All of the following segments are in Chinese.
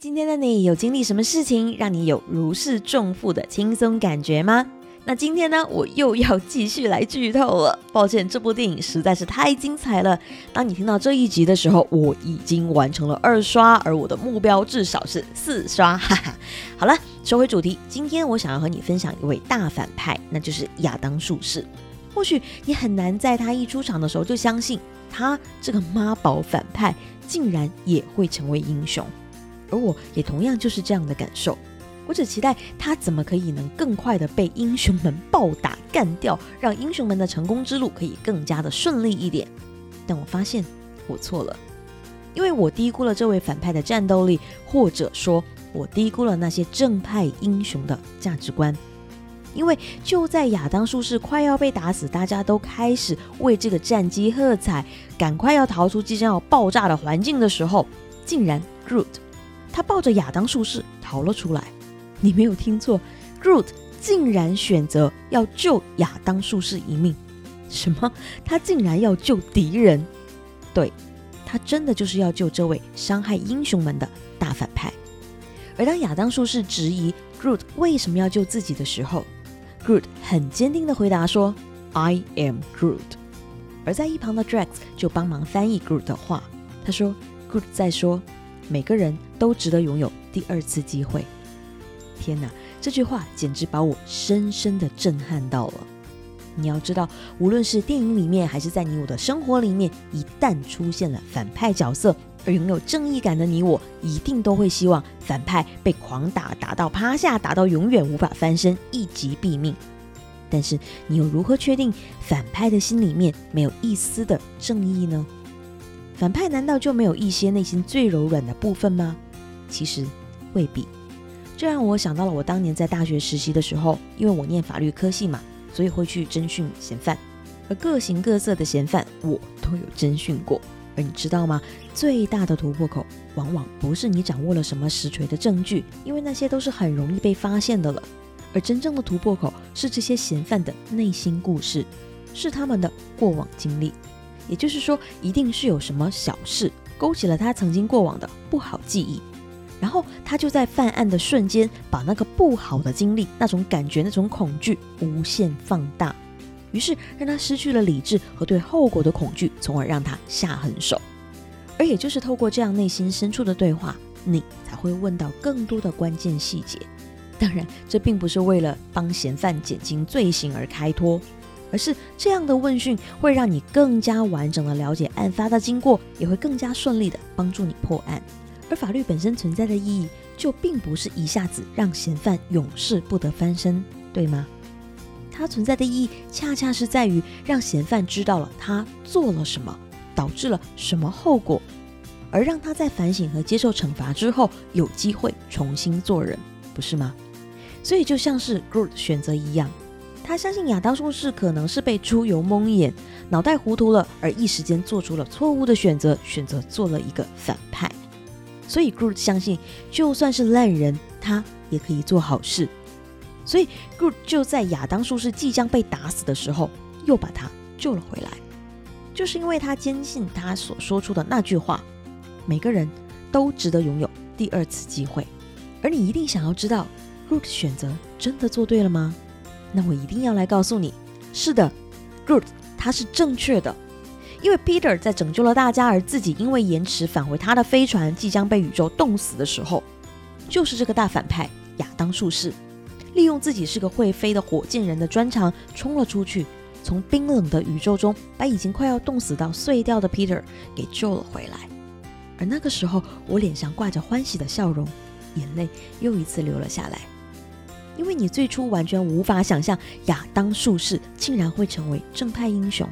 今天的你有经历什么事情让你有如释重负的轻松感觉吗？那今天呢，我又要继续来剧透了。抱歉，这部电影实在是太精彩了。当你听到这一集的时候，我已经完成了二刷，而我的目标至少是四刷。哈哈，好了，收回主题，今天我想要和你分享一位大反派，那就是亚当术士。或许你很难在他一出场的时候就相信他这个妈宝反派竟然也会成为英雄。而我也同样就是这样的感受，我只期待他怎么可以能更快的被英雄们暴打干掉，让英雄们的成功之路可以更加的顺利一点。但我发现我错了，因为我低估了这位反派的战斗力，或者说，我低估了那些正派英雄的价值观。因为就在亚当术士快要被打死，大家都开始为这个战机喝彩，赶快要逃出即将要爆炸的环境的时候，竟然 root。他抱着亚当术士逃了出来，你没有听错，Groot 竟然选择要救亚当术士一命。什么？他竟然要救敌人？对，他真的就是要救这位伤害英雄们的大反派。而当亚当术士质疑 Groot 为什么要救自己的时候，Groot 很坚定的回答说：“I am Groot。”而在一旁的 Drax 就帮忙翻译 Groot 的话，他说：“Groot 在说。”每个人都值得拥有第二次机会。天哪，这句话简直把我深深的震撼到了。你要知道，无论是电影里面，还是在你我的生活里面，一旦出现了反派角色，而拥有正义感的你我，一定都会希望反派被狂打，打到趴下，打到永远无法翻身，一击毙命。但是，你又如何确定反派的心里面没有一丝的正义呢？反派难道就没有一些内心最柔软的部分吗？其实未必。这让我想到了我当年在大学实习的时候，因为我念法律科系嘛，所以会去侦讯嫌犯，而各形各色的嫌犯我都有侦讯过。而你知道吗？最大的突破口往往不是你掌握了什么实锤的证据，因为那些都是很容易被发现的了。而真正的突破口是这些嫌犯的内心故事，是他们的过往经历。也就是说，一定是有什么小事勾起了他曾经过往的不好记忆，然后他就在犯案的瞬间，把那个不好的经历、那种感觉、那种恐惧无限放大，于是让他失去了理智和对后果的恐惧，从而让他下狠手。而也就是透过这样内心深处的对话，你才会问到更多的关键细节。当然，这并不是为了帮嫌犯减轻罪行而开脱。而是这样的问讯会让你更加完整的了解案发的经过，也会更加顺利的帮助你破案。而法律本身存在的意义，就并不是一下子让嫌犯永世不得翻身，对吗？它存在的意义，恰恰是在于让嫌犯知道了他做了什么，导致了什么后果，而让他在反省和接受惩罚之后，有机会重新做人，不是吗？所以就像是 Groot 选择一样。他相信亚当术士可能是被猪油蒙眼，脑袋糊涂了，而一时间做出了错误的选择，选择做了一个反派。所以 Groot 相信，就算是烂人，他也可以做好事。所以 Groot 就在亚当术士即将被打死的时候，又把他救了回来。就是因为他坚信他所说出的那句话：每个人都值得拥有第二次机会。而你一定想要知道，Groot 选择真的做对了吗？那我一定要来告诉你，是的，Good，它是正确的，因为 Peter 在拯救了大家，而自己因为延迟返回他的飞船，即将被宇宙冻死的时候，就是这个大反派亚当术士，利用自己是个会飞的火箭人的专长冲了出去，从冰冷的宇宙中把已经快要冻死到碎掉的 Peter 给救了回来。而那个时候，我脸上挂着欢喜的笑容，眼泪又一次流了下来。因为你最初完全无法想象亚当术士竟然会成为正派英雄，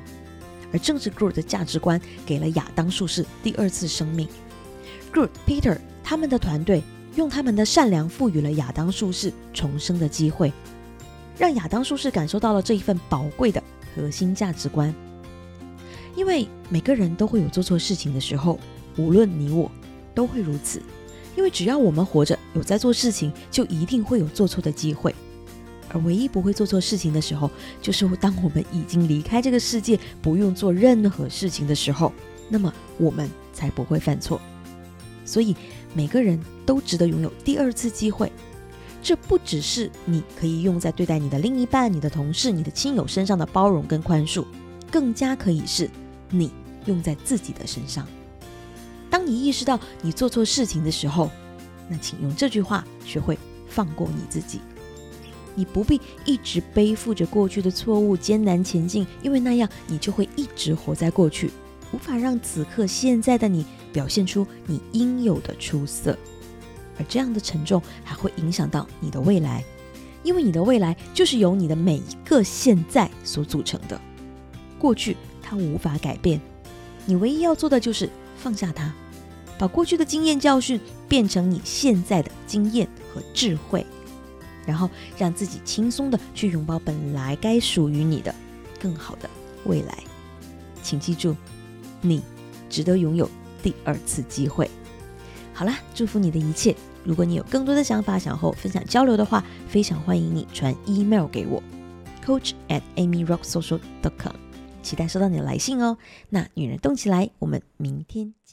而正是 Groot 的价值观给了亚当术士第二次生命。Groot、Peter 他们的团队用他们的善良赋予了亚当术士重生的机会，让亚当术士感受到了这一份宝贵的核心价值观。因为每个人都会有做错事情的时候，无论你我都会如此。因为只要我们活着，有在做事情，就一定会有做错的机会。而唯一不会做错事情的时候，就是当我们已经离开这个世界，不用做任何事情的时候，那么我们才不会犯错。所以，每个人都值得拥有第二次机会。这不只是你可以用在对待你的另一半、你的同事、你的亲友身上的包容跟宽恕，更加可以是你用在自己的身上。当你意识到你做错事情的时候，那请用这句话学会放过你自己。你不必一直背负着过去的错误艰难前进，因为那样你就会一直活在过去，无法让此刻现在的你表现出你应有的出色。而这样的沉重还会影响到你的未来，因为你的未来就是由你的每一个现在所组成的。过去它无法改变，你唯一要做的就是放下它，把过去的经验教训变成你现在的经验和智慧，然后让自己轻松的去拥抱本来该属于你的更好的未来。请记住，你值得拥有第二次机会。好啦，祝福你的一切。如果你有更多的想法想和我分享交流的话，非常欢迎你传 email 给我，coach at amyrocksocial.com，期待收到你的来信哦。那女人动起来，我们明天见。